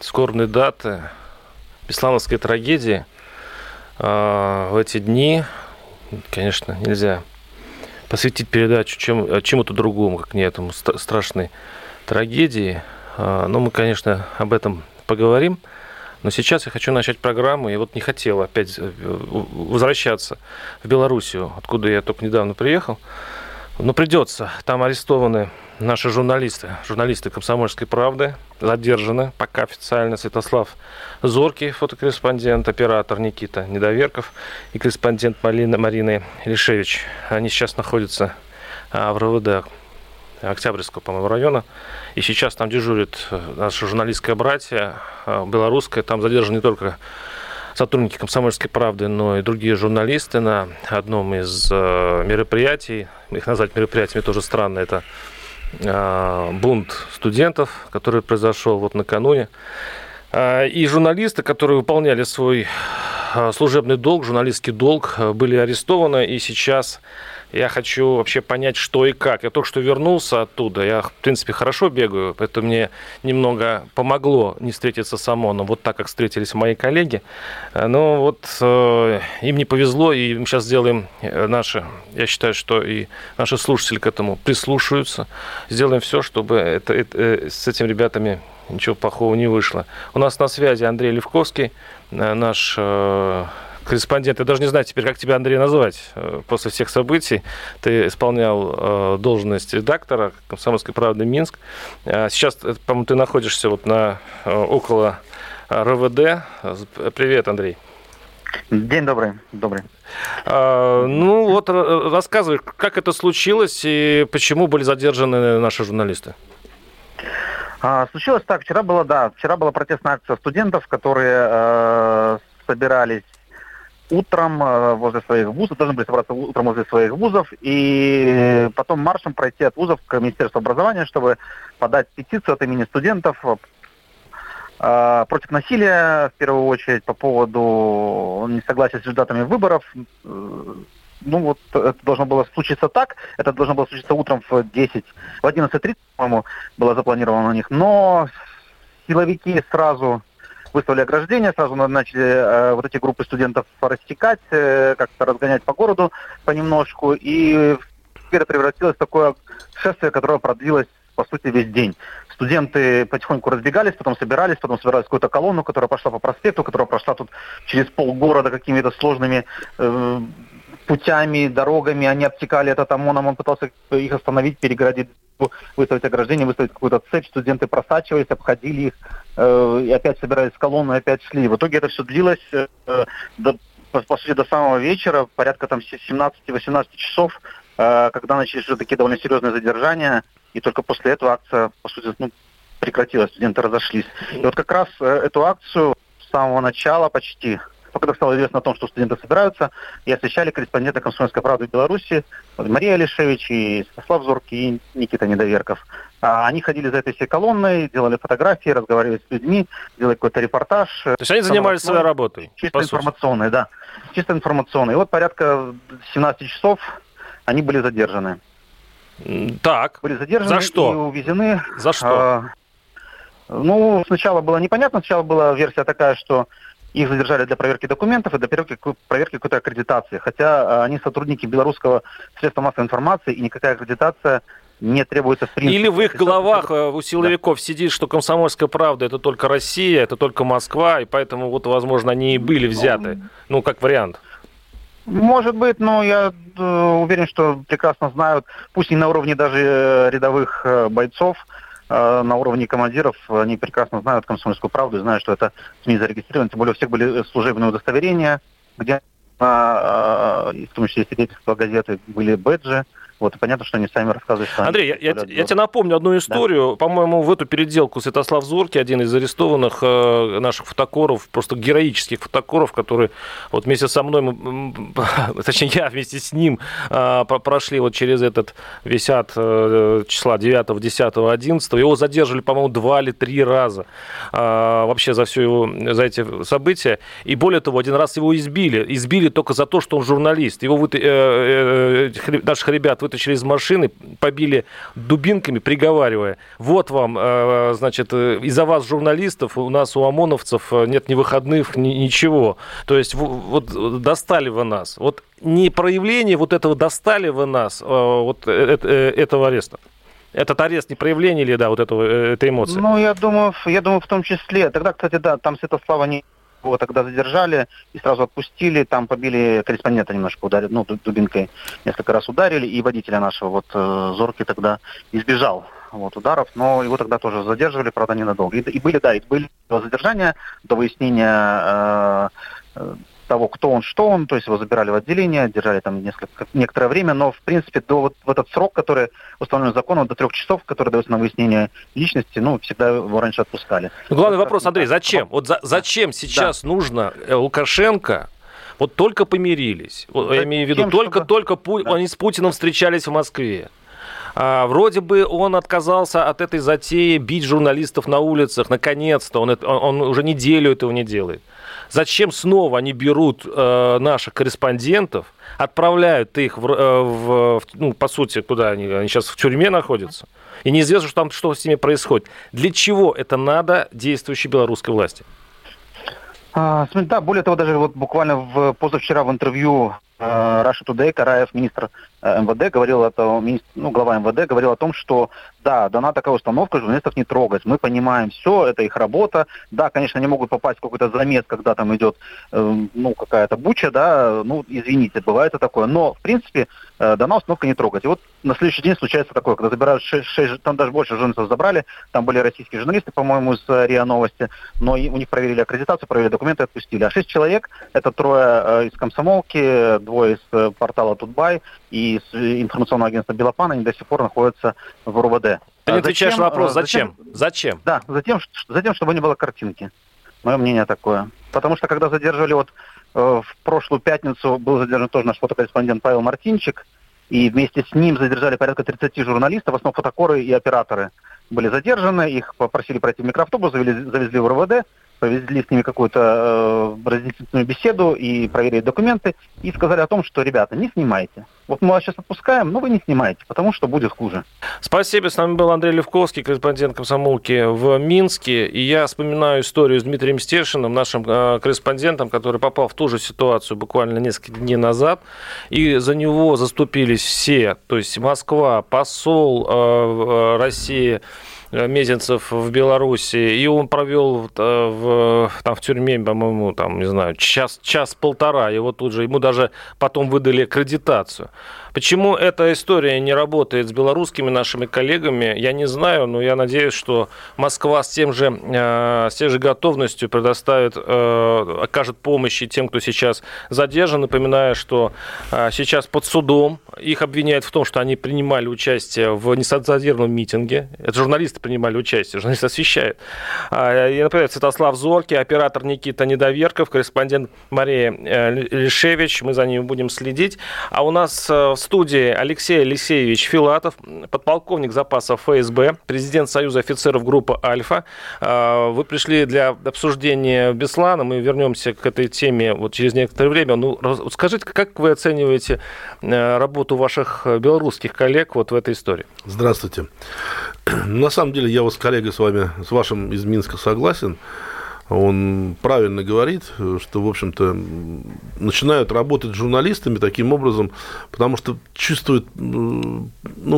скорбной даты Беслановской трагедии. А, В эти дни, конечно, нельзя посвятить передачу чем, чему-то другому, как не этому ст- страшной трагедии. А, Но мы, конечно, об этом поговорим. Но сейчас я хочу начать программу. Я вот не хотел опять э, возвращаться в Белоруссию, откуда я только недавно приехал. Но придется. Там арестованы наши журналисты, журналисты «Комсомольской правды», задержаны пока официально Святослав Зоркий, фотокорреспондент, оператор Никита Недоверков и корреспондент Марина, Марина Илишевич. Они сейчас находятся а, в РВД Октябрьского, по-моему, района. И сейчас там дежурит э, наше журналистское братья, э, белорусское. Там задержаны не только сотрудники «Комсомольской правды», но и другие журналисты на одном из э, мероприятий. Их назвать мероприятиями тоже странно. Это бунт студентов, который произошел вот накануне. Э, И журналисты, которые выполняли свой э, служебный долг, журналистский долг, э, были арестованы. И сейчас я хочу вообще понять, что и как. Я только что вернулся оттуда. Я, в принципе, хорошо бегаю, поэтому мне немного помогло не встретиться с ОМОНом, вот так, как встретились мои коллеги. Э, Но вот э, им не повезло, и мы сейчас сделаем э, наши, я считаю, что и наши слушатели к этому прислушаются. Сделаем все, чтобы это, это, э, с этими ребятами ничего плохого не вышло. У нас на связи Андрей Левковский, наш корреспондент. Я даже не знаю теперь, как тебя, Андрей, назвать э, после всех событий. Ты исполнял э, должность редактора «Комсомольской правды» Минск. А Сейчас, э, по-моему, ты находишься вот на около РВД. Привет, Андрей. День добрый, добрый. А, Ну вот рассказывай, как это случилось и почему были задержаны наши журналисты? А, случилось так, вчера была, да, вчера была протестная акция студентов, которые э, собирались утром э, возле своих вузов, должны были собраться утром возле своих вузов и потом маршем пройти от вузов к Министерству образования, чтобы подать петицию от имени студентов э, против насилия, в первую очередь, по поводу несогласия с результатами выборов. Э, Ну вот это должно было случиться так, это должно было случиться утром в 10, в 11.30, по-моему, было запланировано у них, но силовики сразу выставили ограждение, сразу на- начали э, вот эти группы студентов рассекать, э, как-то разгонять по городу понемножку, и это превратилось в такое шествие, которое продлилось, по сути, весь день. Студенты потихоньку разбегались, потом собирались, потом собирались какую-то колонну, которая пошла по проспекту, которая прошла тут через полгорода какими-то сложными э, путями, дорогами, они обтекали этот ОМОНом, он пытался их остановить, перегородить, выставить ограждение, выставить какую-то цепь, студенты просачивались, обходили их, э, и опять собирались в колонну, и опять шли. В итоге это все длилось, э, до, по, по сути, до самого вечера, порядка там 17-18 часов, э, когда начались уже такие довольно серьезные задержания, и только после этого акция, по сути, ну, прекратилась, студенты разошлись. И вот как раз э, эту акцию с самого начала почти когда стало известно о том, что студенты собираются, и освещали корреспонденты «Комсомольской правды» в Беларуси Мария Алишевич и Святослав Зоркий и Никита Недоверков. А Они ходили за этой всей колонной, делали фотографии, разговаривали с людьми, делали какой-то репортаж. То есть они занимались своей работой? Чисто информационной, да. Чисто информационной. И вот порядка 17 часов они были задержаны. Так, Были задержаны За что? и увезены. за что? А, ну, сначала было непонятно. Сначала была версия такая, что их задержали для проверки документов и для проверки, проверки какой-то аккредитации. Хотя а, они сотрудники белорусского средства массовой информации, и никакая аккредитация не требуется в принципе. Или в их головах э, у силовиков сидит, что комсомольская правда это только Россия, это только Москва, и поэтому вот, возможно, они и были взяты. Ну, как вариант. Может быть, но я э, уверен, что прекрасно знают, пусть не на уровне даже э, рядовых бойцов, на уровне командиров, они прекрасно знают комсомольскую правду и знают, что это СМИ зарегистрировано. Тем более у всех были служебные удостоверения, где, э, э, в том числе свидетельства газеты, были бэджи Вот, и понятно, что они сами рассказывают, что Андрей, я, я, я тебе напомню одну историю. Да. По-моему, в эту переделку Святослав Зорки, один из арестованных э, наших фотокоров, просто героических фотокоров, который вот вместе со мной, мы, точнее, я вместе с ним э, прошли вот через этот весь ад э, числа 9, 10, 11. Его задерживали, по-моему, два или три раза э, вообще за все его, за эти события. И более того, один раз его избили. Избили только за то, что он журналист. Его вы, э, э, наших ребят вытащили из машины, побили дубинками, приговаривая, вот вам, э, значит, э, из-за вас, журналистов, у нас у ОМОНовцев э, нет ни выходных, ни, ничего. То есть вот достали вы нас. Вот не проявление вот этого достали вы нас, вот этого ареста. Этот арест не проявление ли, да, вот этого, этой эмоции? Ну, я думаю, я думаю, в том числе. Тогда, кстати, да, там Святослава не его тогда задержали и сразу отпустили. Там побили корреспондента немножко ударили, ну, дубинкой несколько раз ударили. И водителя нашего, вот, э, Зорки тогда избежал вот, ударов, но его тогда тоже задерживали, правда, ненадолго. И, и были, да, и были задержания до выяснения э, э того, кто он, что он, то есть его забирали в отделение, держали там несколько, некоторое время, но, в принципе, до вот в этот срок, который установлен законом, до трех часов, который дается на выяснение личности, ну, всегда его раньше отпускали. Ну, главный вот, вопрос, Андрей, зачем? Вот за, зачем сейчас да. нужно э, Лукашенко вот только помирились. Вот, я имею в виду, только, чтобы... только Пу... да. они с Путиным встречались в Москве. А, вроде бы он отказался от этой затеи бить журналистов на улицах. Наконец-то. Он, он, он уже неделю этого не делает. Зачем снова они берут э, наших корреспондентов, отправляют их, в, э, в, ну, по сути, куда они? Они сейчас в тюрьме находятся. И неизвестно, что там что с ними происходит. Для чего это надо действующей белорусской власти? А, да, более того, даже вот буквально в, позавчера в интервью э, Russia Today Караев, министр э, МВД, говорил это, ну, глава МВД говорил о том, что да, дана такая установка, журналистов не трогать. Мы понимаем все, это их работа. Да, конечно, они могут попасть в какой-то замес, когда там идет, э, ну, какая-то буча, да, ну, извините, бывает и такое. Но, в принципе, э, дана установка не трогать. И вот на следующий день случается такое, когда забирают 6, 6 там даже больше журналистов забрали, там были российские журналисты, по-моему, из э, РИА Новости, но и, у них проверили аккредитацию, проверили документы, отпустили. А 6 человек, это трое э, из комсомолки, двое из э, портала Тутбай и из информационного агентства Белопан, они до сих пор находятся в РУВД. Ты не а отвечаешь на вопрос, зачем? Зачем? зачем? Да, затем, затем, чтобы не было картинки. Мое мнение такое. Потому что когда задерживали вот э, в прошлую пятницу был задержан тоже наш фотокорреспондент Павел Мартинчик, и вместе с ним задержали порядка 30 журналистов, в основном фотокоры и операторы были задержаны, их попросили пройти в микроавтобус, завезли, завезли в РВД, провели с ними какую-то э, разъяснительную беседу и проверили документы, и сказали о том, что, ребята, не снимайте. Вот мы вас сейчас отпускаем, но вы не снимаете, потому что будет хуже. Спасибо. С нами был Андрей Левковский, корреспондент комсомолки в Минске. И я вспоминаю историю с Дмитрием Стешиным, нашим э, корреспондентом, который попал в ту же ситуацию буквально несколько дней назад. И за него заступились все. То есть Москва, посол э, э России, Мезенцев в Беларуси, и он провел э, в, там, в тюрьме, по-моему, там, не знаю, час, час-полтора, его тут же, ему даже потом выдали аккредитацию. Почему эта история не работает с белорусскими нашими коллегами, я не знаю, но я надеюсь, что Москва с, тем же, э, с тем же готовностью предоставит, окажет помощь и тем, кто сейчас задержан. Напоминаю, что сейчас под судом их обвиняют в том, что они принимали участие в несанкционированном митинге. Это журналисты принимали участие, журналисты освещают. А, я например, Святослав Зорки, оператор Никита Недоверков, корреспондент Мария э, Лишевич, мы за ним будем следить. А у нас э, в студии Алексей Алексеевич Филатов, подполковник запаса ФСБ, президент Союза офицеров группы «Альфа». А, вы пришли для обсуждения Беслана, мы вернемся к этой теме вот через некоторое время. Ну, скажите, как вы оцениваете э, работу ваших белорусских коллег вот в этой истории? Здравствуйте. На самом деле я вот с коллегой с вами, с вашим из Минска согласен. Он правильно говорит, что, в общем-то, начинают работать журналистами таким образом, потому что чувствуют, ну,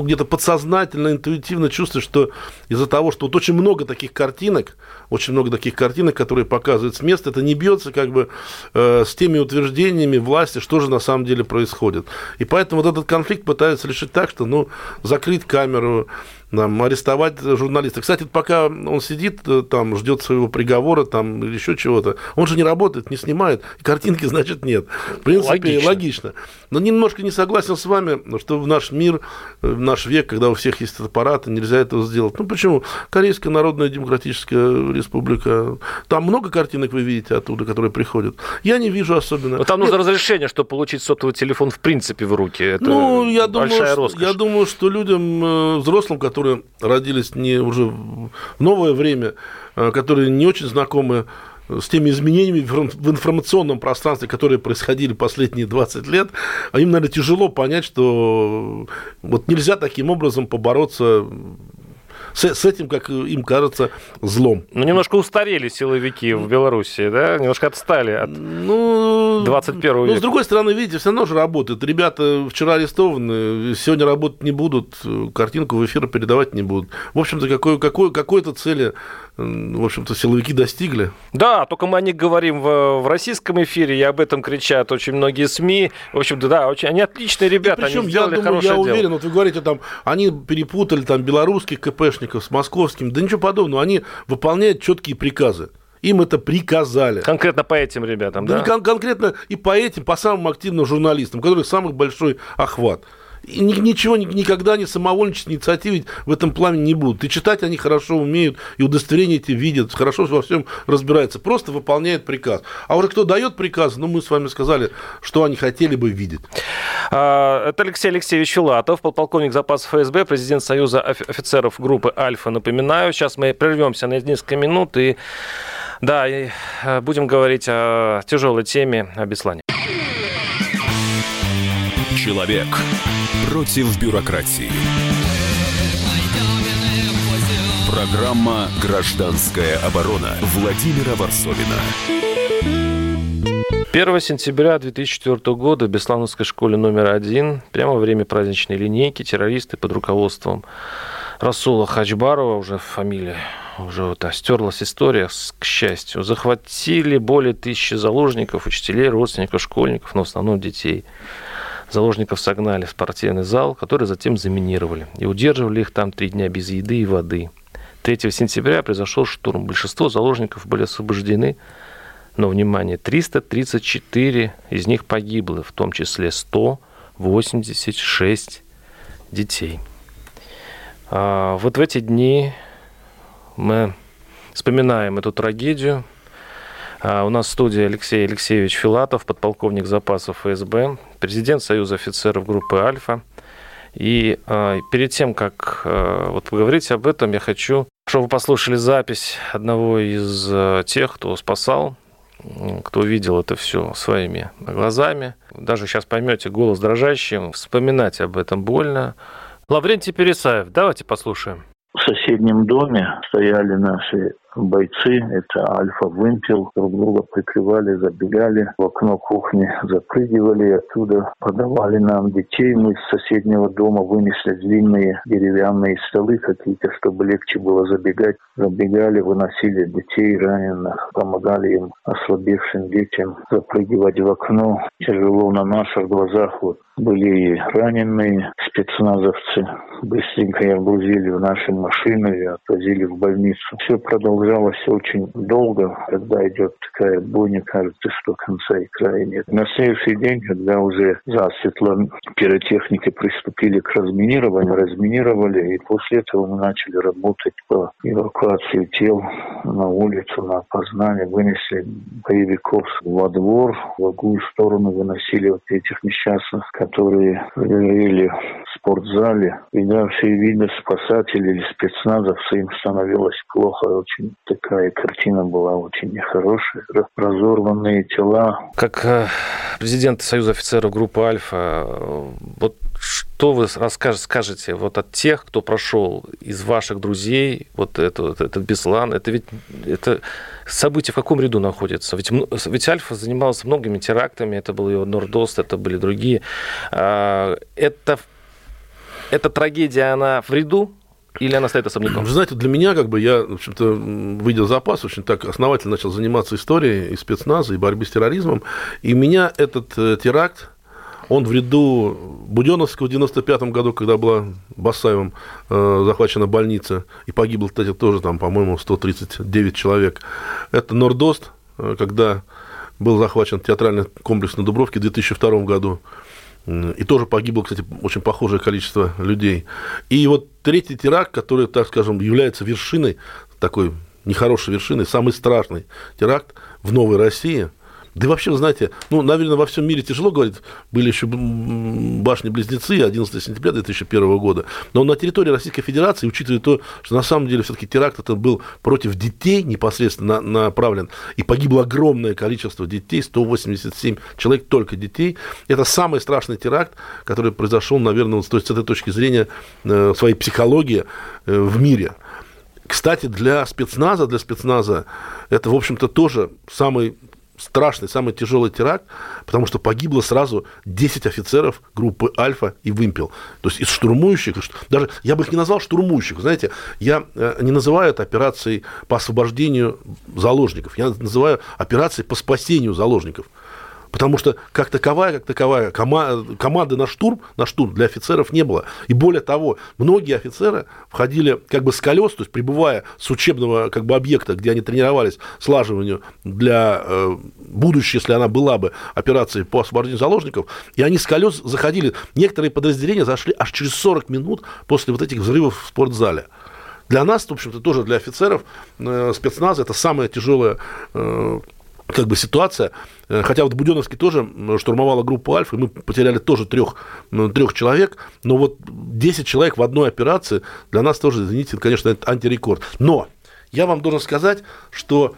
где-то подсознательно, интуитивно чувствуют, что из-за того, что вот очень много таких картинок, очень много таких картинок, которые показывают с места, это не бьется как бы э, с теми утверждениями власти, что же на самом деле происходит. И поэтому вот этот конфликт пытаются решить так, что, ну, закрыть камеру, нам арестовать журналиста. Кстати, пока он сидит э, там, ждет своего приговора там, или еще чего-то, он же не работает, не снимает, картинки, значит, нет. В принципе, логично. логично. Но немножко не согласен с вами, что в наш мир, э, в наш век, когда у всех есть аппараты, нельзя этого сделать. Ну, почему? Корейская Народная Демократическая Республика, там много картинок вы видите оттуда, которые приходят. Я не вижу особенно. Но там нужно нет. разрешение, чтобы получить сотовый телефон в принципе в руки. Это ну, я думаю, что, я думаю, что людям, э, взрослым, которые родились не уже в новое время, э, которые не очень знакомы с теми изменениями в информационном пространстве, которые происходили последние 20 лет, а им, наверное, тяжело понять, что вот нельзя таким образом побороться с, с этим, как им кажется, злом. Ну, немножко устарели силовики в Беларуси, да? Немножко отстали от ну, 21 века. Ну, с другой стороны, видите, все равно же работает. Ребята вчера арестованы, сегодня работать не будут, картинку в эфир передавать не будут. В общем-то, какой, какой, какой-то цели в общем-то, силовики достигли. Да, только мы о них говорим в, в российском эфире, и об этом кричат очень многие СМИ. В общем-то, да, очень, они отличные ребята, причем, они сделали я думаю, я дело. уверен, вот вы говорите, там, они перепутали там белорусских КПшников с московским, да ничего подобного, они выполняют четкие приказы. Им это приказали. Конкретно по этим ребятам, да? да? Кон- конкретно и по этим, по самым активным журналистам, у которых самый большой охват. И ничего никогда не самовольничать, инициативы в этом плане не будут. И читать они хорошо умеют, и удостоверения эти видят, хорошо во всем разбираются. Просто выполняют приказ. А уже кто дает приказ, ну, мы с вами сказали, что они хотели бы видеть. А, это Алексей Алексеевич Филатов, подполковник запасов ФСБ, президент Союза офицеров группы «Альфа». Напоминаю, сейчас мы прервемся на несколько минут и да, и э, будем говорить о тяжелой теме, о Беслане. Человек против бюрократии. Программа «Гражданская оборона» Владимира Варсовина. 1 сентября 2004 года в Беслановской школе номер один, прямо во время праздничной линейки, террористы под руководством Расула Хачбарова, уже фамилия, уже вот стерлась история, к счастью, захватили более тысячи заложников, учителей, родственников, школьников, но в основном детей. Заложников согнали в спортивный зал, который затем заминировали. И удерживали их там три дня без еды и воды. 3 сентября произошел штурм. Большинство заложников были освобождены, но, внимание, 334 из них погибло, в том числе 186 детей. А вот в эти дни мы вспоминаем эту трагедию, у нас в студии Алексей Алексеевич Филатов, подполковник запасов ФСБ, президент Союза офицеров группы «Альфа». И э, перед тем, как э, вот поговорить об этом, я хочу, чтобы вы послушали запись одного из тех, кто спасал, кто видел это все своими глазами. Даже сейчас поймете голос дрожащим, вспоминать об этом больно. Лаврентий Пересаев, давайте послушаем. В соседнем доме стояли наши бойцы, это альфа-вымпел, друг друга прикрывали, забегали в окно кухни, запрыгивали оттуда, подавали нам детей. Мы с соседнего дома вынесли длинные деревянные столы какие-то, чтобы легче было забегать. Забегали, выносили детей раненых, помогали им, ослабевшим детям, запрыгивать в окно. Тяжело на наших глазах вот были и раненые спецназовцы. Быстренько их грузили в наши машины и отвозили в больницу. Все продолжалось продолжалось очень долго. Когда идет такая бойня, кажется, что конца и края нет. На следующий день, когда уже засветло пиротехники приступили к разминированию, разминировали, и после этого мы начали работать по эвакуации тел на улицу, на опознание, вынесли боевиков во двор, в другую сторону выносили вот этих несчастных, которые жили в спортзале. И да, все видно, спасатели или спецназовцы, им становилось плохо очень такая картина была очень нехорошая. Разорванные тела. Как э, президент Союза офицеров группы «Альфа», вот что вы скажете вот от тех, кто прошел из ваших друзей, вот это, вот этот Беслан, это ведь это событие в каком ряду находится? Ведь, ведь Альфа занимался многими терактами, это был его Нордост, это были другие. А, это, эта трагедия, она в ряду или она стоит особняком? Вы знаете, для меня, как бы, я, в общем-то, выйдя запас, очень так основательно начал заниматься историей и спецназа, и борьбой с терроризмом. И меня этот э, теракт, Он в ряду Буденовского в 95 году, когда была Басаевым э, захвачена больница, и погибло, кстати, тоже там, по-моему, 139 человек. Это Нордост, э, когда был захвачен театральный комплекс на Дубровке в 2002 году. И тоже погибло, кстати, очень похожее количество людей. И вот третий теракт, который, так скажем, является вершиной, такой нехорошей вершиной, самый страшный теракт в Новой России – да и вообще, знаете, ну, наверное, во всем мире тяжело говорить. Были еще башни-близнецы 11 сентября 2001 года. Но на территории Российской Федерации, учитывая то, что на самом деле все-таки теракт это был против детей непосредственно направлен, и погибло огромное количество детей, 187 человек только детей, это самый страшный теракт, который произошел, наверное, с этой точки зрения э, своей психологии э, в мире. Кстати, для спецназа, для спецназа это, в общем-то, тоже самый страшный, самый тяжелый теракт, потому что погибло сразу 10 офицеров группы «Альфа» и «Вымпел». То есть из штурмующих, даже я бы их не назвал штурмующих, знаете, я э, не называю это операцией по освобождению заложников, я называю операцией по спасению заложников. Потому что как таковая, как таковая кома- команды на штурм, на штурм для офицеров не было. И более того, многие офицеры входили как бы с колес, то есть прибывая с учебного как бы объекта, где они тренировались слаживанию для э, будущей, если она была бы, операции по освобождению заложников, и они с колес заходили. Некоторые подразделения зашли аж через 40 минут после вот этих взрывов в спортзале. Для нас, в общем-то, тоже для офицеров э, спецназа это самая тяжелая э, как бы ситуация. Э, хотя вот Буденовский тоже штурмовала группу Альфа, и мы потеряли тоже трех, трех человек, но вот 10 человек в одной операции для нас тоже, извините, конечно, это антирекорд. Но я вам должен сказать, что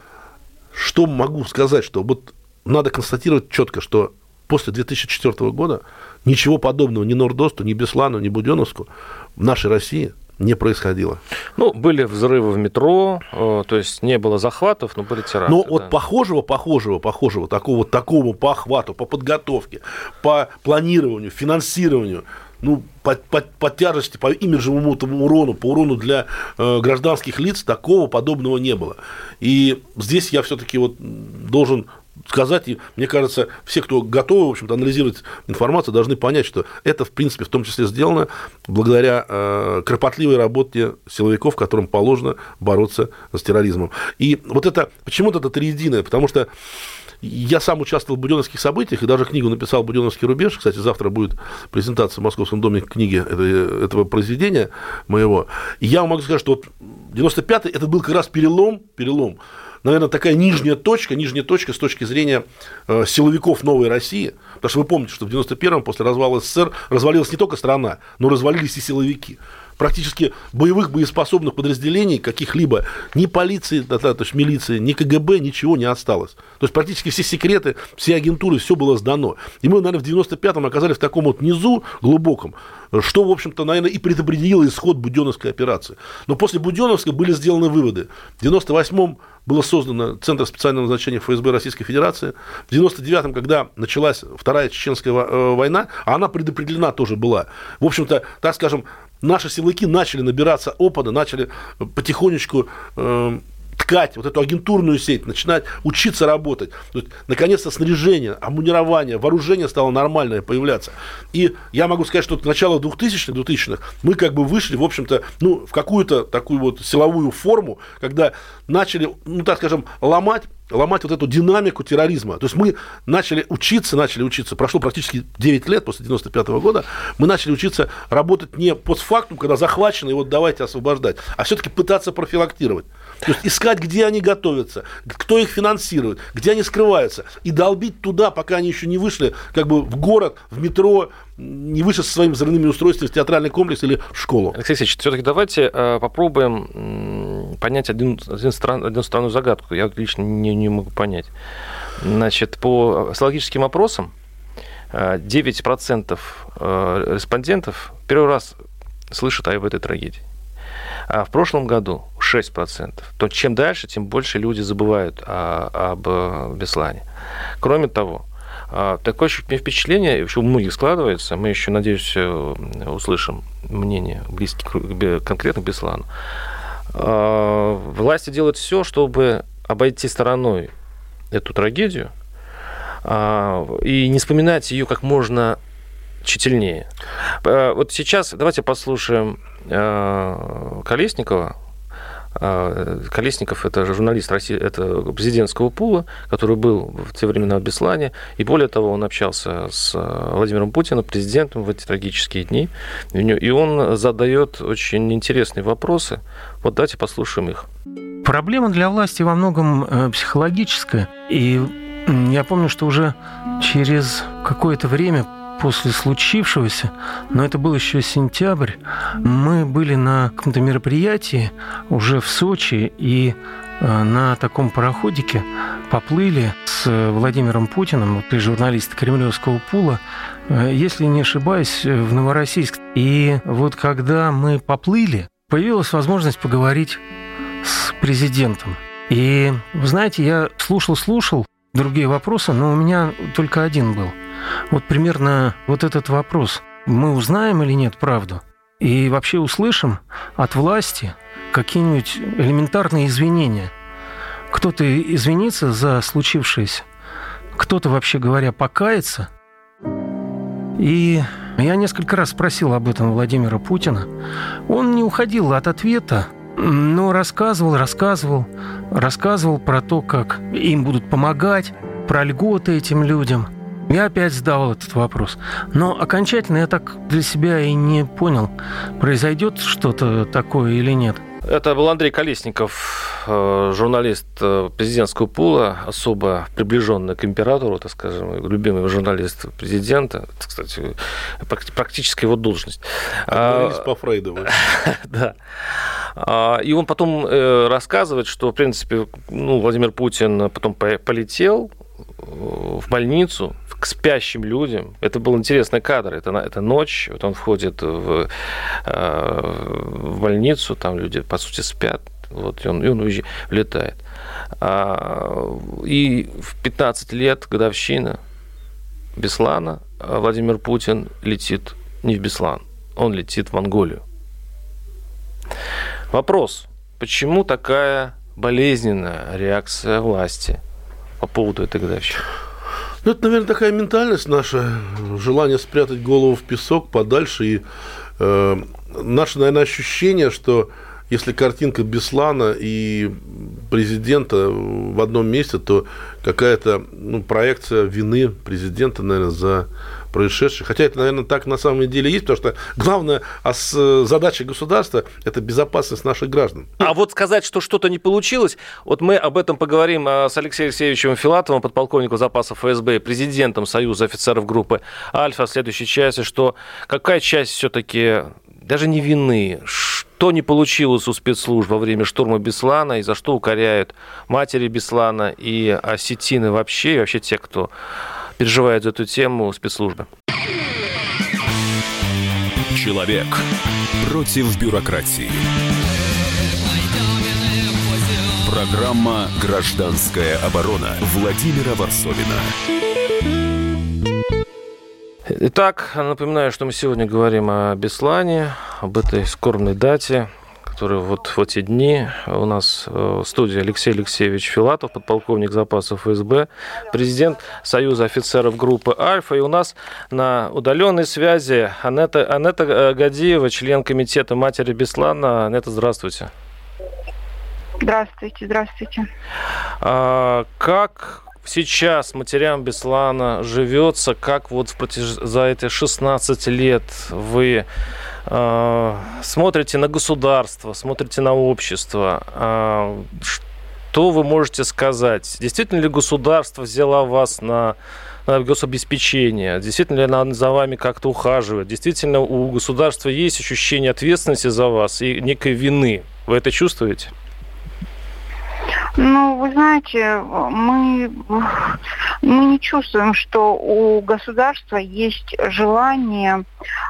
что могу сказать, что вот надо констатировать четко, что после 2004 года ничего подобного ни Нордосту, ни Беслану, ни Буденовску в нашей России не происходило. Ну, были взрывы в метро, э, то есть не было захватов, но были теракты. Но да. вот похожего, похожего, похожего, такого, такого по охвату, по подготовке, по планированию, финансированию, ну, по, по, по тяжести, по имиджевому урону, по урону для э, гражданских лиц такого подобного не было. И здесь я все-таки вот должен сказать, и мне кажется, все, кто готовы, в общем-то, анализировать информацию, должны понять, что это, в принципе, в том числе сделано благодаря э, кропотливой работе силовиков, которым положено бороться с терроризмом. И вот это, почему-то это триединое, потому что я сам участвовал в буденовских событиях и даже книгу написал «Буденовский рубеж». Кстати, завтра будет презентация в Московском доме книги этого, произведения моего. И я могу сказать, что вот 95-й это был как раз перелом, перелом наверное, такая нижняя точка, нижняя точка с точки зрения э, силовиков новой России. Потому что вы помните, что в 91-м после развала СССР развалилась не только страна, но развалились и силовики практически боевых боеспособных подразделений каких-либо, ни полиции, то есть милиции, ни КГБ, ничего не осталось. То есть практически все секреты, все агентуры, все было сдано. И мы, наверное, в 95-м оказались в таком вот низу глубоком, что, в общем-то, наверное, и предопределило исход Буденовской операции. Но после Буденовской были сделаны выводы. В 98-м было создано Центр специального назначения ФСБ Российской Федерации. В 99-м, когда началась Вторая Чеченская э, война, а она предопределена тоже была. В общем-то, так скажем, наши силовики начали набираться опыта, начали потихонечку э, ткать вот эту агентурную сеть, начинать учиться работать. Наконец-то снаряжение, амунирование, вооружение стало нормальное появляться. И я могу сказать, что к началу 2000-х, 2000-х мы как бы вышли, в общем-то, ну, в какую-то такую вот силовую форму, когда начали, ну, так скажем, ломать ломать вот эту динамику терроризма. То есть мы начали учиться, начали учиться, прошло практически 9 лет после 95 -го года, мы начали учиться работать не постфактум, когда захвачено, и вот давайте освобождать, а все-таки пытаться профилактировать. То есть искать, где они готовятся, кто их финансирует, где они скрываются, и долбить туда, пока они еще не вышли как бы в город, в метро, не вышли со своими взрывными устройствами в театральный комплекс или в школу. Алексей Алексеевич, все-таки давайте э, попробуем понять один, один стран, одну странную загадку. Я лично не, не могу понять. Значит, по социологическим опросам 9% э, э, респондентов первый раз слышат о этой трагедии. А в прошлом году 6%. То чем дальше, тем больше люди забывают о, об э, Беслане. Кроме того, а, такое впечатление еще у многих складывается, мы еще, надеюсь, э, услышим мнение близкие конкретно к Беслану. А, власти делают все, чтобы обойти стороной эту трагедию и не вспоминать ее как можно тщательнее. Вот сейчас давайте послушаем Колесникова, а, Колесников – это журналист России, это президентского пула, который был в те времена в Беслане. И более того, он общался с Владимиром Путиным, президентом в эти трагические дни. И он задает очень интересные вопросы. Вот давайте послушаем их. Проблема для власти во многом э, психологическая. И я помню, что уже через какое-то время после случившегося, но это был еще сентябрь, мы были на каком-то мероприятии уже в Сочи и э, на таком пароходике поплыли с Владимиром Путиным, ты журналист Кремлевского пула, э, если не ошибаюсь, в Новороссийск. И вот когда мы поплыли, появилась возможность поговорить с президентом. И, знаете, я слушал-слушал другие вопросы, но у меня только один был – вот примерно вот этот вопрос. Мы узнаем или нет правду? И вообще услышим от власти какие-нибудь элементарные извинения. Кто-то извинится за случившееся, кто-то, вообще говоря, покается. И я несколько раз спросил об этом Владимира Путина. Он не уходил от ответа, но рассказывал, рассказывал, рассказывал про то, как им будут помогать, про льготы этим людям – я опять задавал этот вопрос. Но окончательно я так для себя и не понял, произойдет что-то такое или нет. Это был Андрей Колесников, э, журналист э, президентского пула, особо приближенный к императору, так скажем, любимый журналист президента. Это, кстати, практически его должность. Журналист по Фрейду. Да. А, и он потом э, рассказывает, что, в принципе, ну, Владимир Путин потом полетел в больницу, к спящим людям. Это был интересный кадр. Это, это ночь, вот он входит в, э, в больницу, там люди, по сути, спят. Вот, и он, и он уезжает, влетает. А, и в 15 лет годовщина Беслана Владимир Путин летит не в Беслан, он летит в Монголию. Вопрос, почему такая болезненная реакция власти по поводу этой годовщины? Ну, это, наверное, такая ментальность наша, желание спрятать голову в песок подальше. И э, наше, наверное, ощущение, что если картинка Беслана и президента в одном месте, то какая-то ну, проекция вины президента, наверное, за происшедшее. Хотя это, наверное, так на самом деле есть, потому что главная задача государства – это безопасность наших граждан. А вот сказать, что что-то не получилось, вот мы об этом поговорим а, с Алексеем Алексеевичем Филатовым, подполковником запасов ФСБ, президентом Союза офицеров группы «Альфа» в следующей части, что какая часть все-таки даже не вины, что не получилось у спецслужб во время штурма Беслана и за что укоряют матери Беслана и осетины вообще, и вообще те, кто переживает за эту тему спецслужбы. Человек против бюрократии. Программа «Гражданская оборона» Владимира Варсовина. Итак, напоминаю, что мы сегодня говорим о Беслане, об этой скорбной дате, который вот в эти дни у нас э, в студии Алексей Алексеевич Филатов, подполковник запасов ФСБ, президент Союза офицеров группы «Альфа». И у нас на удаленной связи Анетта, Анетта э, Гадиева, член комитета «Матери Беслана». Анетта, здравствуйте. Здравствуйте, здравствуйте. А, как сейчас матерям Беслана живется, как вот в протяж... за эти 16 лет вы смотрите на государство, смотрите на общество, э, что вы можете сказать? Действительно ли государство взяло вас на на гособеспечение? Действительно ли она за вами как-то ухаживает? Действительно у государства есть ощущение ответственности за вас и некой вины? Вы это чувствуете? Ну, вы знаете, мы, мы не чувствуем, что у государства есть желание,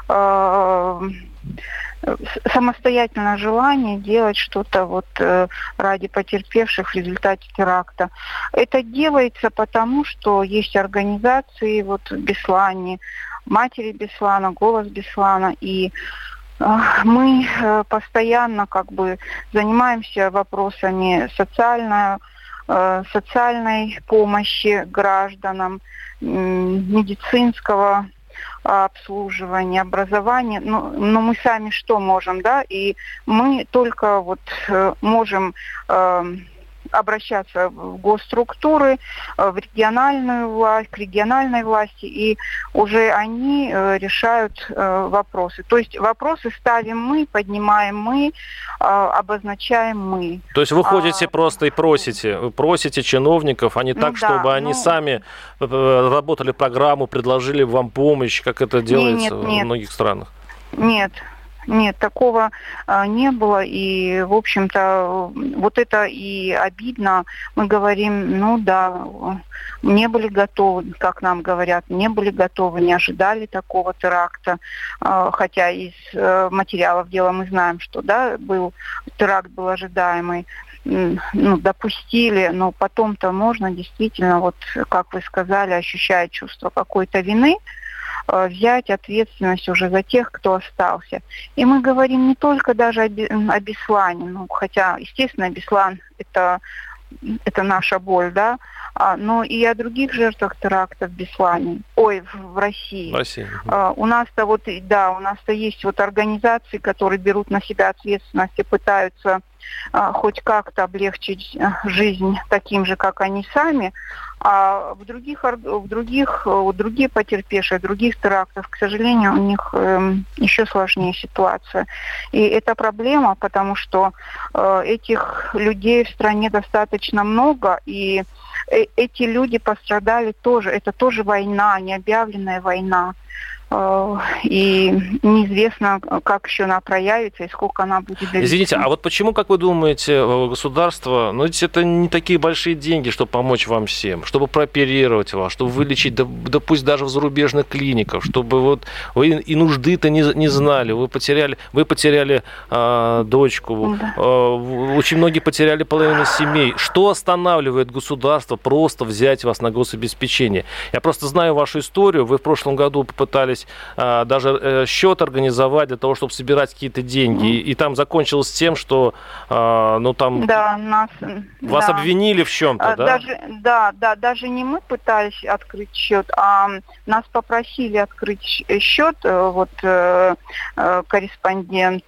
э, самостоятельное желание делать что-то вот э, ради потерпевших в результате теракта. Это делается потому, что есть организации вот в Беслане, матери Беслана, голос Беслана и мы э, постоянно как бы занимаемся вопросами социальной, э, социальной помощи гражданам, медицинского обслуживание, образование, но, ну, но мы сами что можем, да, и мы только вот э, можем э, обращаться в госструктуры, э, в региональную власть, к региональной власти, и уже они э, решают э, вопросы. То есть вопросы ставим мы, поднимаем мы, обозначаем мы. То есть вы ходите а... просто и просите, вы просите чиновников, а не так, ну, чтобы да, они ну... сами работали программу, предложили вам помощь, как это делается нет, нет, в многих странах? Нет, нет, такого а, не было. И, в общем-то, вот это и обидно. Мы говорим, ну да, не были готовы, как нам говорят, не были готовы, не ожидали такого теракта. А, хотя из а, материалов дела мы знаем, что да, был теракт был ожидаемый ну, допустили, но потом-то можно действительно, вот как вы сказали, ощущать чувство какой-то вины, Э, взять ответственность уже за тех, кто остался. И мы говорим не только даже о, Беслане, ну, хотя, естественно, Беслан это, это наша боль, да, но и о других жертвах терактов в Беслане, ой, в, России. В России. А, у нас-то вот, да, у нас-то есть вот организации, которые берут на себя ответственность и пытаются а, хоть как-то облегчить э, жизнь таким же, как они сами, а в других, в других, у другие потерпевшие, других терактов, к сожалению, у них э, еще сложнее ситуация. И это проблема, потому что э, этих людей в стране достаточно много, и э, эти люди пострадали тоже. Это тоже война, необъявленная война. Э, и неизвестно, как еще она проявится и сколько она будет длиться. Извините, а вот почему, как вы думаете, э, государство, ну ведь это не такие большие деньги, чтобы помочь вам всем, чтобы прооперировать вас, чтобы вылечить, да, да пусть даже в зарубежных клиниках, чтобы вот вы и нужды-то не, не знали, вы потеряли, вы потеряли э, дочку, да. э, очень многие потеряли половину семей. Что останавливает государство просто взять вас на гособеспечение? Я просто знаю вашу историю, вы в прошлом году пытались а, даже э, счет организовать для того, чтобы собирать какие-то деньги. И, и там закончилось тем, что а, ну там да, нас, вас да. обвинили в чем-то, а, да? Даже, да, да, даже не мы пытались открыть счет, а нас попросили открыть счет. Э, вот э, корреспондент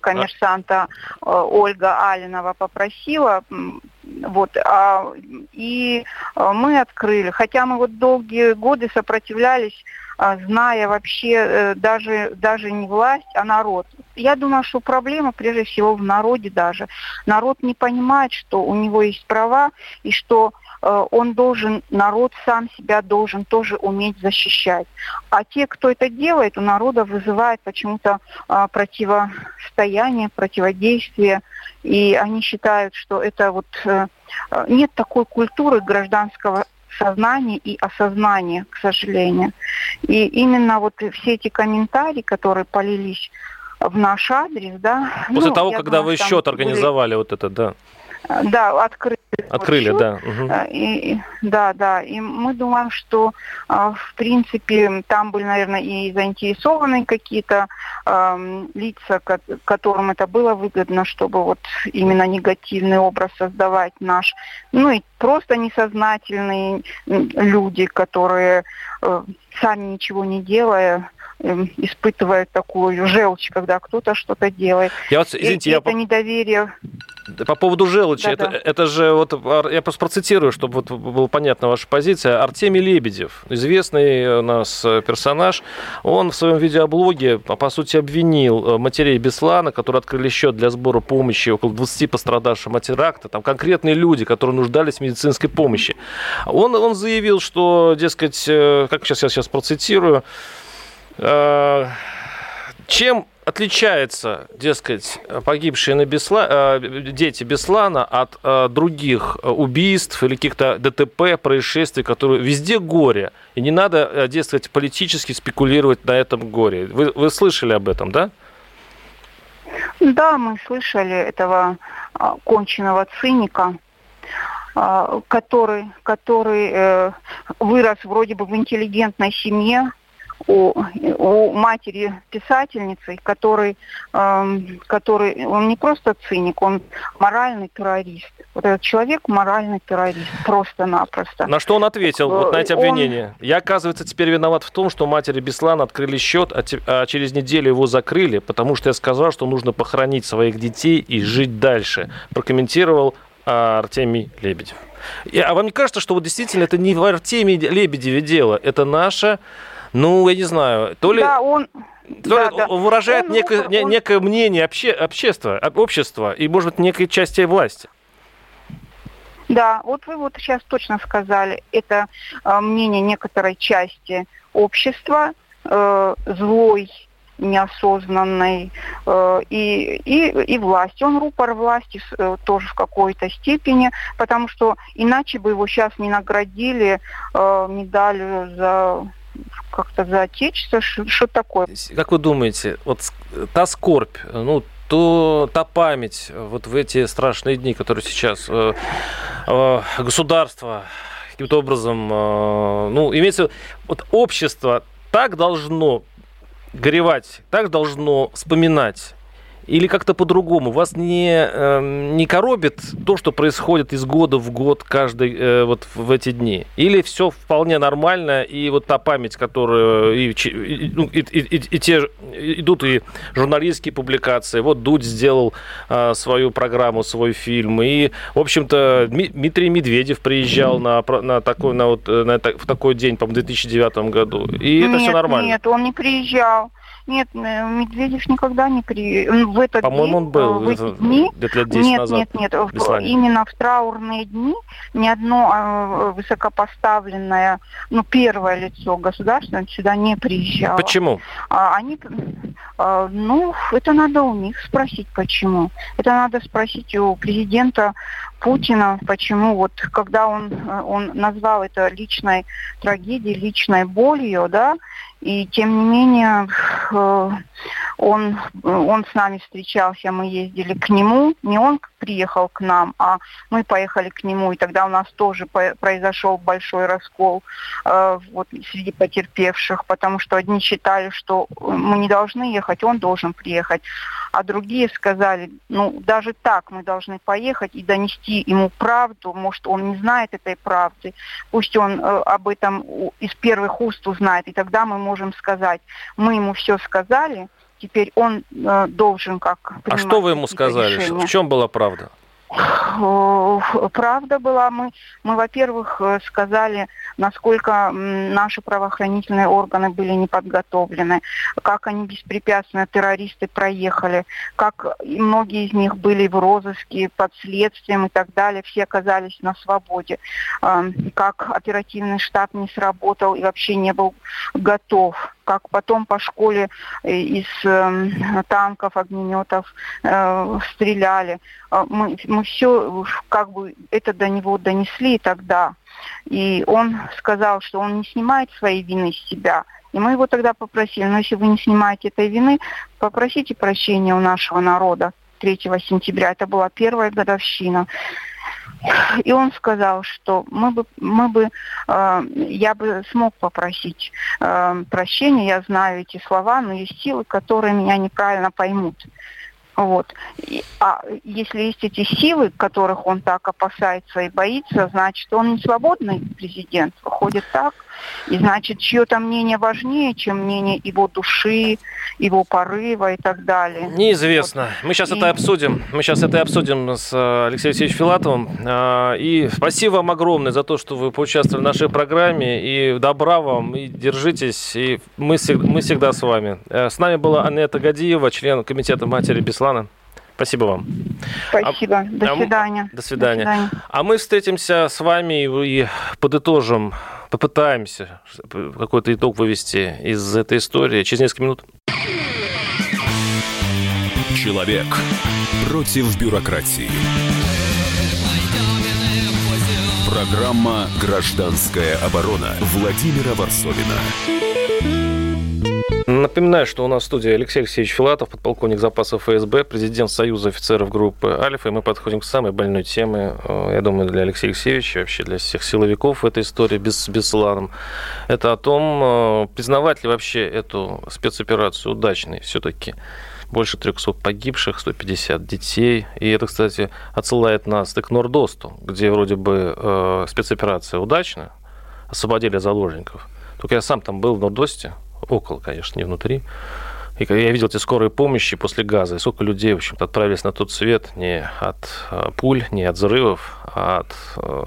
коммерсанта Ольга Алинова попросила вот, а, и мы открыли. Хотя мы вот долгие годы сопротивлялись зная вообще э, даже, даже не власть, а народ. Я думаю, что проблема прежде всего в народе даже. Народ не понимает, что у него есть права и что э, он должен, народ сам себя должен тоже уметь защищать. А те, кто это делает, у народа вызывает почему-то а, противостояние, противодействие. И они считают, что это вот э, нет такой культуры гражданского сознание и осознание, к сожалению. И именно вот все эти комментарии, которые полились в наш адрес, да. После ну, того, когда думаю, вы счет организовали были... вот это, да. Да, открыли. Открыли, да. Угу. И, да, да. И мы думаем, что, а, в принципе, там были, наверное, и заинтересованы какие-то э, лица, которым это было выгодно, чтобы вот именно негативный образ создавать наш. Ну и просто несознательные люди, которые э, сами ничего не делая, эм, испытывают такую желчь, когда кто-то что-то делает. Я вот, извините, и, я... Это недоверие по поводу желчи, да, это, да. это же, вот я просто процитирую, чтобы вот была понятна ваша позиция. Артемий Лебедев, известный у нас персонаж, он в своем видеоблоге, по сути, обвинил э, матерей Беслана, которые открыли счет для сбора помощи около 20 пострадавшим от теракта, там конкретные люди, которые нуждались в медицинской помощи. Он, он заявил, что, дескать, э, как сейчас я сейчас процитирую, э, чем отличается, дескать, погибшие на Бесла... Э, дети Беслана от э, других убийств или каких-то ДТП, происшествий, которые везде горе. И не надо, э, дескать, политически спекулировать на этом горе. Вы, вы слышали об этом, да? Да, мы слышали этого а, конченного циника, а, который, который вырос вроде бы в интеллигентной семье, у, у матери писательницы, который, эм, который, он не просто циник, он моральный террорист. Вот этот человек моральный террорист, просто-напросто. На что он ответил, вот на эти обвинения? Он... Я, оказывается, теперь виноват в том, что матери Беслана открыли счет, а, те, а через неделю его закрыли, потому что я сказал, что нужно похоронить своих детей и жить дальше. Прокомментировал а, Артемий Лебедев. А вам не кажется, что вот действительно это не в Артемии Лебедеве дело, это наше ну, я не знаю, то ли... Да, он... То да, ли да. выражает он, некое, он... некое мнение обще, общества, общества и, может быть, некой части власти. Да, вот вы вот сейчас точно сказали, это э, мнение некоторой части общества, э, злой, неосознанной, э, и, и, и власти. Он рупор власти э, тоже в какой-то степени, потому что иначе бы его сейчас не наградили э, медалью за как-то за отечество, что такое. Как вы думаете, вот та скорбь, ну, то та память вот в эти страшные дни, которые сейчас э, э, государство каким-то образом, э, ну, имеется вот общество так должно горевать, так должно вспоминать или как-то по-другому? Вас не, э, не коробит то, что происходит из года в год каждый э, вот в эти дни? Или все вполне нормально, и вот та память, которая... И, и, ну, и, и, и те идут и журналистские публикации. Вот Дудь сделал э, свою программу, свой фильм. И, в общем-то, Дмитрий Медведев приезжал на, на, такой, на, вот, э, на, в такой день, по-моему, в 2009 году. И нет, это все нормально. Нет, он не приезжал. Нет, э, Медведев никогда не при... В этот По-моему, он был в эти дни... где-то лет 10 нет, назад. Нет, нет, нет. Именно в траурные дни ни одно а, высокопоставленное, ну, первое лицо государства сюда не приезжало. Почему? А, они... А, ну, это надо у них спросить, почему. Это надо спросить у президента Путина, почему вот когда он, он назвал это личной трагедией, личной болью, да, и тем не менее э, он, он с нами встречался, мы ездили к нему. Не он приехал к нам, а мы поехали к нему. И тогда у нас тоже произошел большой раскол э, вот, среди потерпевших, потому что одни считали, что мы не должны ехать, он должен приехать. А другие сказали, ну даже так мы должны поехать и донести ему правду. Может, он не знает этой правды. Пусть он э, об этом из первых уст узнает. И тогда мы можем сказать, мы ему все сказали, теперь он э, должен как А что вы ему сказали? Решения. В чем была правда? Правда была, мы, мы, во-первых, э, сказали, насколько наши правоохранительные органы были неподготовлены, как они беспрепятственно, террористы проехали, как многие из них были в розыске, под следствием и так далее, все оказались на свободе, как оперативный штаб не сработал и вообще не был готов как потом по школе э, из э, танков, огнеметов э, стреляли. А мы, мы все как бы это до него донесли тогда. И он сказал, что он не снимает своей вины с себя. И мы его тогда попросили, ну если вы не снимаете этой вины, попросите прощения у нашего народа 3 сентября. Это была первая годовщина. И он сказал, что мы бы, мы бы э, я бы смог попросить э, прощения, я знаю эти слова, но есть силы, которые меня неправильно поймут. Вот. И, а если есть эти силы, которых он так опасается и боится, значит, он не свободный президент. Выходит так. И значит, чье-то мнение важнее, чем мнение его души, его порыва и так далее. Неизвестно. Мы сейчас и... это обсудим. Мы сейчас это обсудим с э, Алексеем Алексеевичем Филатовым. А, и спасибо вам огромное за то, что вы поучаствовали в нашей программе. И добра вам, и держитесь. И мы, мы всегда с вами. Э, с нами была Анетта Гадиева, член комитета матери Беслана. Спасибо вам. Спасибо. А, до, а, свидания. до свидания. До свидания. А мы встретимся с вами и подытожим, попытаемся какой-то итог вывести из этой истории через несколько минут. Человек против бюрократии. Программа «Гражданская оборона» Владимира Варсовина. Напоминаю, что у нас в студии Алексей Алексеевич Филатов, подполковник запасов ФСБ, президент Союза офицеров группы «Альфа». И мы подходим к самой больной теме, э, я думаю, для Алексея Алексеевича, вообще для всех силовиков в этой истории без, с Бесланом. Это о том, э, признавать ли вообще эту спецоперацию удачной все-таки больше 300 погибших, 150 детей. И это, кстати, отсылает нас к Нордосту, где вроде бы э, спецоперация удачная, освободили заложников. Только я сам там был в Нордосте, около, конечно, не внутри. И я видел эти скорые помощи после газа, и сколько людей, в общем-то, отправились на тот свет не от э, пуль, не от взрывов, а от, э,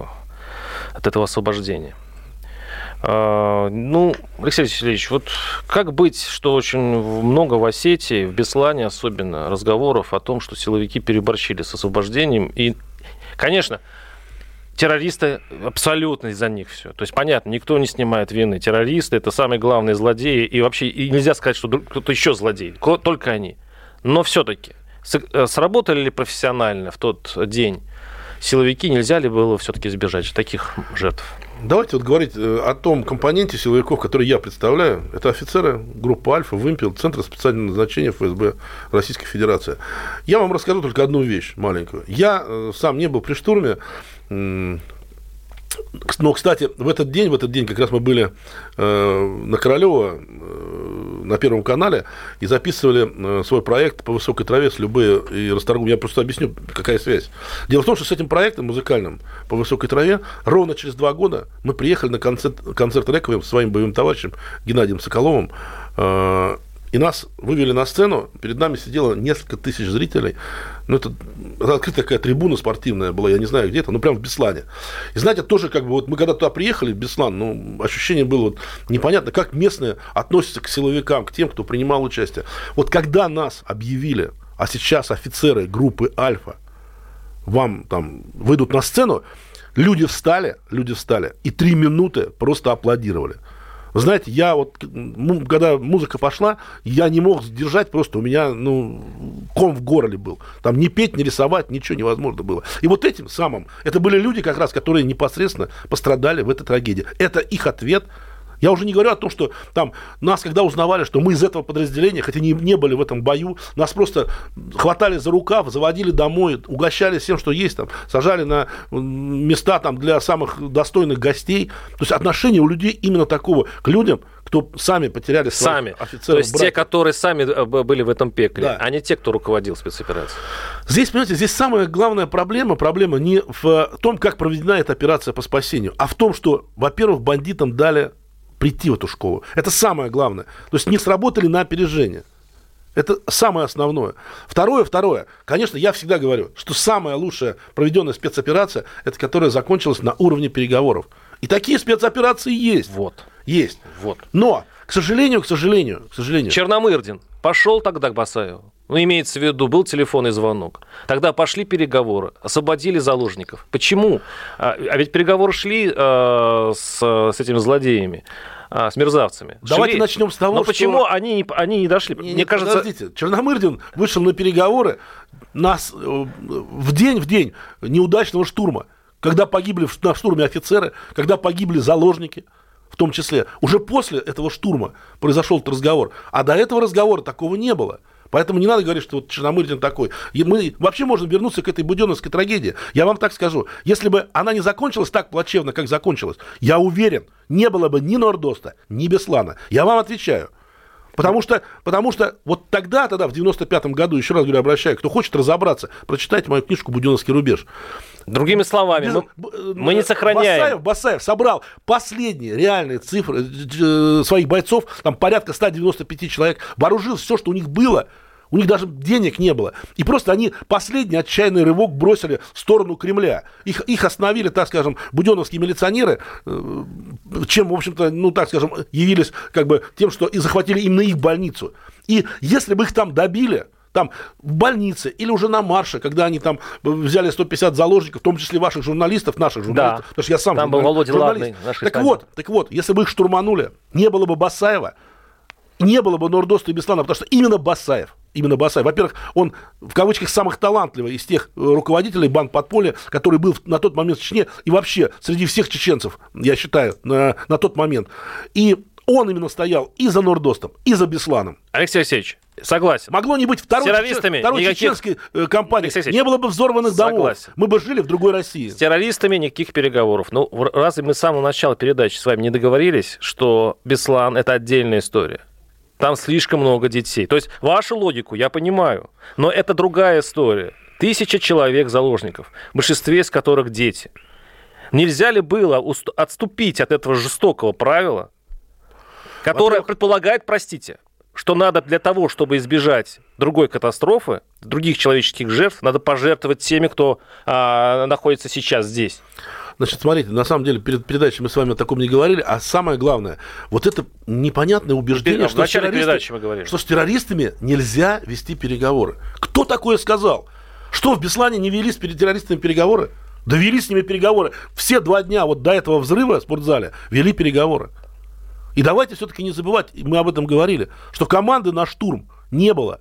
от этого освобождения. А, ну, Алексей Васильевич, вот как быть, что очень много в Осетии, в Беслане особенно, разговоров о том, что силовики переборщили с освобождением. И, конечно, террористы абсолютно из-за них все. То есть, понятно, никто не снимает вины. Террористы – это самые главные злодеи. И вообще и нельзя сказать, что кто-то еще злодей. Только они. Но все-таки э, сработали ли профессионально в тот день силовики? Нельзя ли было все-таки избежать таких жертв? Давайте вот говорить э, о том компоненте силовиков, который я представляю. Это офицеры группы «Альфа», «Вымпел», Центра специального назначения ФСБ Российской Федерации. Я вам расскажу только одну вещь маленькую. Я э, сам не был при штурме, но, кстати, в этот день, в этот день как раз мы были э, на Королева, э, на Первом канале, и записывали э, свой проект по высокой траве с любые и расторгум. Я просто объясню, какая связь. Дело в том, что с этим проектом музыкальным по высокой траве ровно через два года мы приехали на концерт, концерт Рековым с своим боевым товарищем Геннадием Соколовым. И нас вывели на сцену, перед нами сидело несколько тысяч зрителей. Ну, это, открытая такая трибуна спортивная была, я не знаю где это, ну, прям в Беслане. И знаете, тоже как бы вот мы когда туда приехали, в Беслан, ну, ощущение было вот непонятно, как местные относятся к силовикам, к тем, кто принимал участие. Вот когда нас объявили, а сейчас офицеры группы «Альфа» вам там выйдут на сцену, люди встали, люди встали, и три минуты просто аплодировали. Знаете, я вот, когда музыка пошла, я не мог сдержать, просто у меня, ну, ком в горле был. Там не петь, не рисовать, ничего невозможно было. И вот этим самым, это были люди как раз, которые непосредственно пострадали в этой трагедии. Это их ответ я уже не говорю о том, что там нас, когда узнавали, что мы из этого подразделения, хотя не, не были в этом бою, нас просто хватали за рукав, заводили домой, угощали всем, что есть, там, сажали на места там, для самых достойных гостей. То есть отношение у людей именно такого к людям, кто сами потеряли сами. офицеров. То есть братьев. те, которые сами э, были в этом пекле, да. а не те, кто руководил спецоперацией. Здесь, понимаете, здесь самая главная проблема, проблема не в том, как проведена эта операция по спасению, а в том, что, во-первых, бандитам дали прийти в эту школу. Это самое главное. То есть не сработали на опережение. Это самое основное. Второе, второе. Конечно, я всегда говорю, что самая лучшая проведенная спецоперация, это которая закончилась на уровне переговоров. И такие спецоперации есть. Вот. Есть. Вот. Но, к сожалению, к сожалению, к сожалению. Черномырдин пошел тогда к Басаеву. Ну, имеется в виду, был телефонный звонок. Тогда пошли переговоры, освободили заложников. Почему? А, а ведь переговоры шли э, с, с этими злодеями а, с мерзавцами. Давайте Шли. начнем с того, Но что... почему они, они не дошли? Не, Мне не, кажется... Подождите, Черномырдин вышел на переговоры нас э, в день в день неудачного штурма, когда погибли на штурме офицеры, когда погибли заложники в том числе. Уже после этого штурма произошел этот разговор. А до этого разговора такого не было. Поэтому не надо говорить, что вот Черномырдин такой. И мы вообще можем вернуться к этой буденовской трагедии. Я вам так скажу. Если бы она не закончилась так плачевно, как закончилась, я уверен, не было бы ни Нордоста, ни Беслана. Я вам отвечаю. Потому что, потому что вот тогда, тогда, в 95-м году, еще раз говорю, обращаю, кто хочет разобраться, прочитайте мою книжку «Буденовский рубеж». Другими словами, Без, мы, мы не сохраняем. Басаев, Басаев собрал последние реальные цифры э, своих бойцов, там порядка 195 человек, вооружил все, что у них было, у них даже денег не было. И просто они последний отчаянный рывок бросили в сторону Кремля. Их, их остановили, так скажем, буденовские милиционеры, э, чем, в общем-то, ну, так скажем, явились как бы тем, что и захватили именно их больницу. И если бы их там добили, там в больнице или уже на марше, когда они там взяли 150 заложников, в том числе ваших журналистов, наших журналистов, да. потому что я сам там был Володя журналист. Ладный, так вот, так вот, если бы их штурманули, не было бы Басаева, не было бы Нордоста и Беслана, потому что именно Басаев, именно Басаев, во-первых, он в кавычках самых талантливый из тех э, руководителей банд подполья, который был на тот момент в Чечне и вообще среди всех чеченцев, я считаю, на, на тот момент. И Он именно стоял и за Нордостом, и за Бесланом. Алексей Алексеевич, согласен. Могло не быть второй, террористами второй никаких... чеченской э, компании. Алексей Алексеевич, Не было бы взорванных домов. согласен. Мы бы жили в другой России. С террористами никаких переговоров. Ну, разве мы с самого начала передачи с вами не договорились, что Беслан – это отдельная история? Там слишком много детей. То есть вашу логику я понимаю, но это другая история. Тысяча человек заложников, в большинстве из которых дети. Нельзя ли было отступить от этого жестокого правила, которое предполагает, простите, что надо для того, чтобы избежать другой катастрофы, других человеческих жертв, надо пожертвовать теми, кто а, находится сейчас здесь. Значит, смотрите, на самом деле, перед передачей мы с вами о таком не говорили, а самое главное, вот это непонятное убеждение, В что, с террористами- передачи мы говорили. что с террористами нельзя вести переговоры. Кто такое сказал? Что, в Беслане не вели с пере- террористами переговоры? Да вели с ними переговоры. Все два дня вот до этого взрыва в спортзале вели переговоры. И давайте все-таки не забывать, мы об этом говорили, что команды на штурм не было.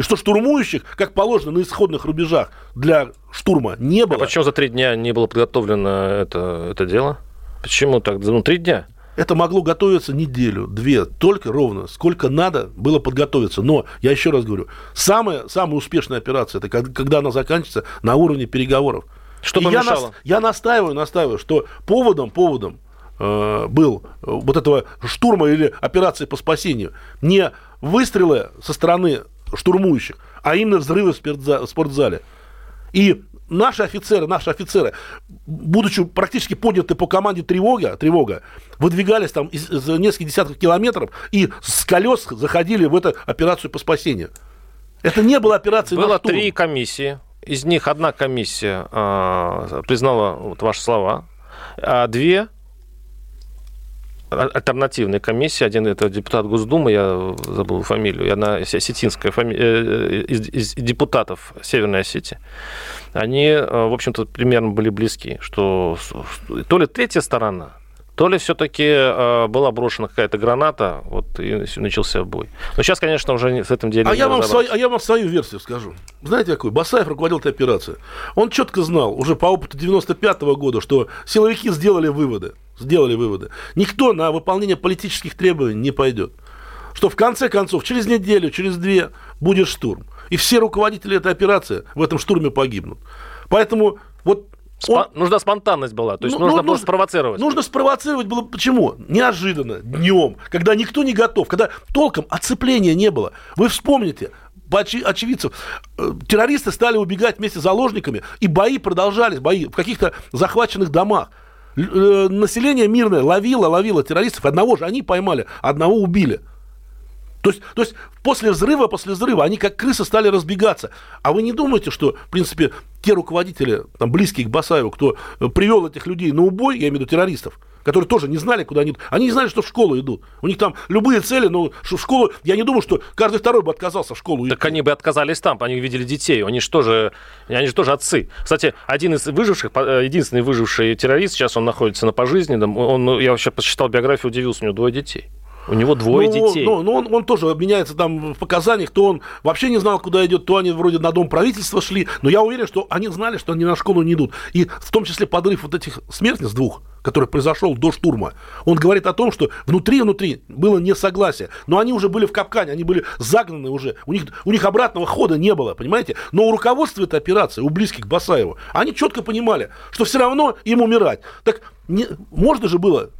И что штурмующих, как положено на исходных рубежах для штурма, не А было. почему за три дня не было подготовлено это, это дело? Почему так? Ну, три дня. Это могло готовиться неделю, две, только ровно, сколько надо было подготовиться. Но, я еще раз говорю, самая, самая успешная операция, это когда она заканчивается на уровне переговоров. Что я, нас- я настаиваю, настаиваю, что поводом, поводом э, был э, вот этого штурма или операции по спасению не выстрелы со стороны штурмующих, а именно взрывы в спортза- в спортзале. И наши офицеры, наши офицеры, будучи практически подняты по команде тревога, тревога выдвигались там из, за несколько десятков километров и с колес заходили в эту операцию по спасению. Это не была операция на Было штурм. три комиссии. Из них одна комиссия а, признала вот ваши слова, а две а- альтернативные комиссии. Один это депутат Госдумы, я забыл фамилию, осе- осетинская фами- э, из, из депутатов Северной Осетии. Они, э, в общем-то, примерно были близки, что то ли третья сторона, то ли все-таки была брошена какая-то граната, вот и начался бой. Но сейчас, конечно, уже с этим делом А не я, вам свою, а я вам свою версию скажу. Знаете, какой? Басаев руководил этой операцией. Он четко знал, уже по опыту 95 года, что силовики сделали выводы. Сделали выводы. Никто на выполнение политических требований не пойдет. Что в конце концов, через неделю, через две будет штурм. И все руководители этой операции в этом штурме погибнут. Поэтому вот Спо- он- Нужна спонтанность была, то есть ну, нужно ну, было спровоцировать. Нужно спровоцировать было почему? Неожиданно, днем, когда никто не готов, когда толком оцепления не было. Вы вспомните, очевидцев, э, террористы стали убегать вместе с заложниками, и бои продолжались, бои в каких-то захваченных домах. Э, Население мирное ловило, ловило террористов, одного же они поймали, одного убили. То есть, то есть после взрыва, после взрыва они как крысы стали разбегаться. А вы не думаете, что, в принципе, те руководители, там, близкие к Басаеву, кто э, привел этих людей на убой, я имею в виду террористов, которые тоже не знали, куда они идут. Они не знали, что в школу идут. У них там любые цели, но в школу... Я не думаю, что каждый второй бы отказался в школу идти. Так они бы отказались там, они видели детей, они же тоже, они же тоже отцы. Кстати, один из выживших, э, единственный выживший террорист, сейчас он находится на пожизненном, он, ну, я вообще посчитал биографию, удивился, у него двое детей. У него двое ну, детей. Ну, ну, он, он тоже обменяется там в показаниях, то он вообще не знал, куда идет, то они вроде на дом правительства шли. Но я уверен, что они знали, что они на школу не идут. И в том числе подрыв вот этих смертниц двух, который произошел до штурма, он говорит о том, что внутри-внутри было несогласие. Но они уже были в капкане, они были загнаны уже. У них, у них обратного хода не было, понимаете? Но у руководства этой операции, у близких к Басаеву, они четко понимали, что все равно им умирать. Так не, можно же было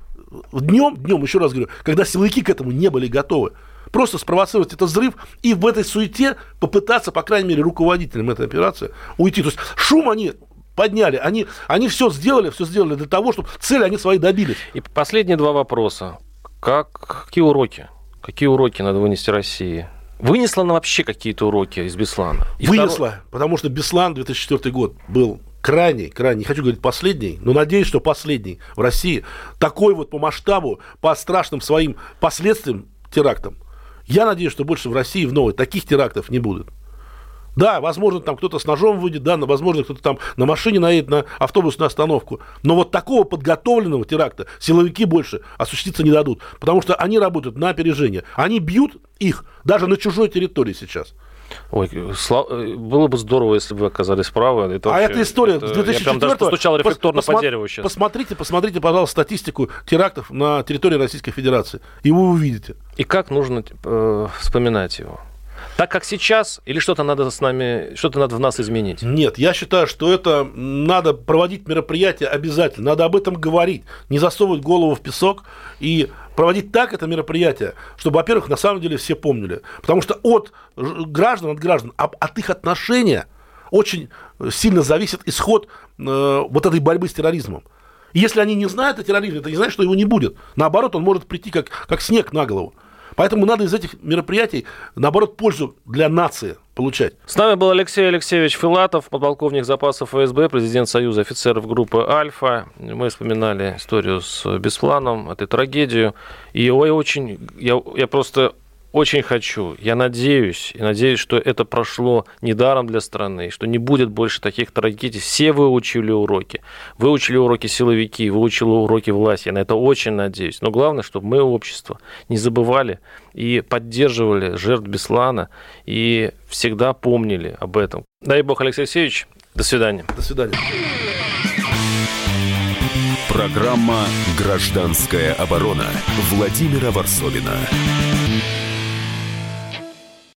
днем, днем, еще раз говорю, когда силовики к этому не были готовы. Просто спровоцировать этот взрыв и в этой суете попытаться, по крайней мере, руководителям этой операции уйти. То есть шум они подняли, они, они все сделали, все сделали для того, чтобы цели они свои добились. И последние два вопроса. Как, какие уроки? Какие уроки надо вынести России? Вынесла она вообще какие-то уроки из Беслана? И Вынесла, второе- потому что Беслан 2004 год был крайний, крайний, не хочу говорить последний, но надеюсь, что последний в России, такой вот по масштабу, по страшным своим последствиям терактам. Я надеюсь, что больше в России в новой таких терактов не будет. Да, возможно, там кто-то с ножом выйдет, да, но, возможно, кто-то там на машине наедет на автобусную остановку. Но вот такого подготовленного теракта силовики больше осуществиться не дадут, потому что они работают на опережение. Они бьют их даже на чужой территории сейчас. Ой, было бы здорово, если бы вы оказались правы. Это а вообще, эта история это, с 2004 Я прям даже постучал рефлекторно по дереву сейчас. Посмотрите, посмотрите, пожалуйста, статистику терактов на территории Российской Федерации, и вы увидите. И как нужно э, вспоминать его? Так как сейчас, или что-то надо с нами, что-то надо в нас изменить? Нет, я считаю, что это надо проводить мероприятие обязательно, надо об этом говорить, не засовывать голову в песок и проводить так это мероприятие, чтобы, во-первых, на самом деле все помнили. Потому что от граждан, от граждан, от их отношения очень сильно зависит исход э, вот этой борьбы с терроризмом. если они не знают о терроризме, это не значит, что его не будет. Наоборот, он может прийти как, как снег на голову. Поэтому надо из этих мероприятий, наоборот, пользу для нации получать. С нами был Алексей Алексеевич Филатов, подполковник запасов ФСБ, президент Союза офицеров группы «Альфа». Мы вспоминали историю с Беспланом, эту трагедию. И я очень, я, я просто очень хочу, я надеюсь, и надеюсь, что это прошло недаром для страны, что не будет больше таких трагедий. Все выучили уроки. Выучили уроки силовики, выучили уроки власти. Я на это очень надеюсь. Но главное, чтобы мы, общество, не забывали и поддерживали жертв Беслана и всегда помнили об этом. Дай бог, Алексей Алексеевич, до свидания. До свидания. Программа «Гражданская оборона» Владимира Варсовина.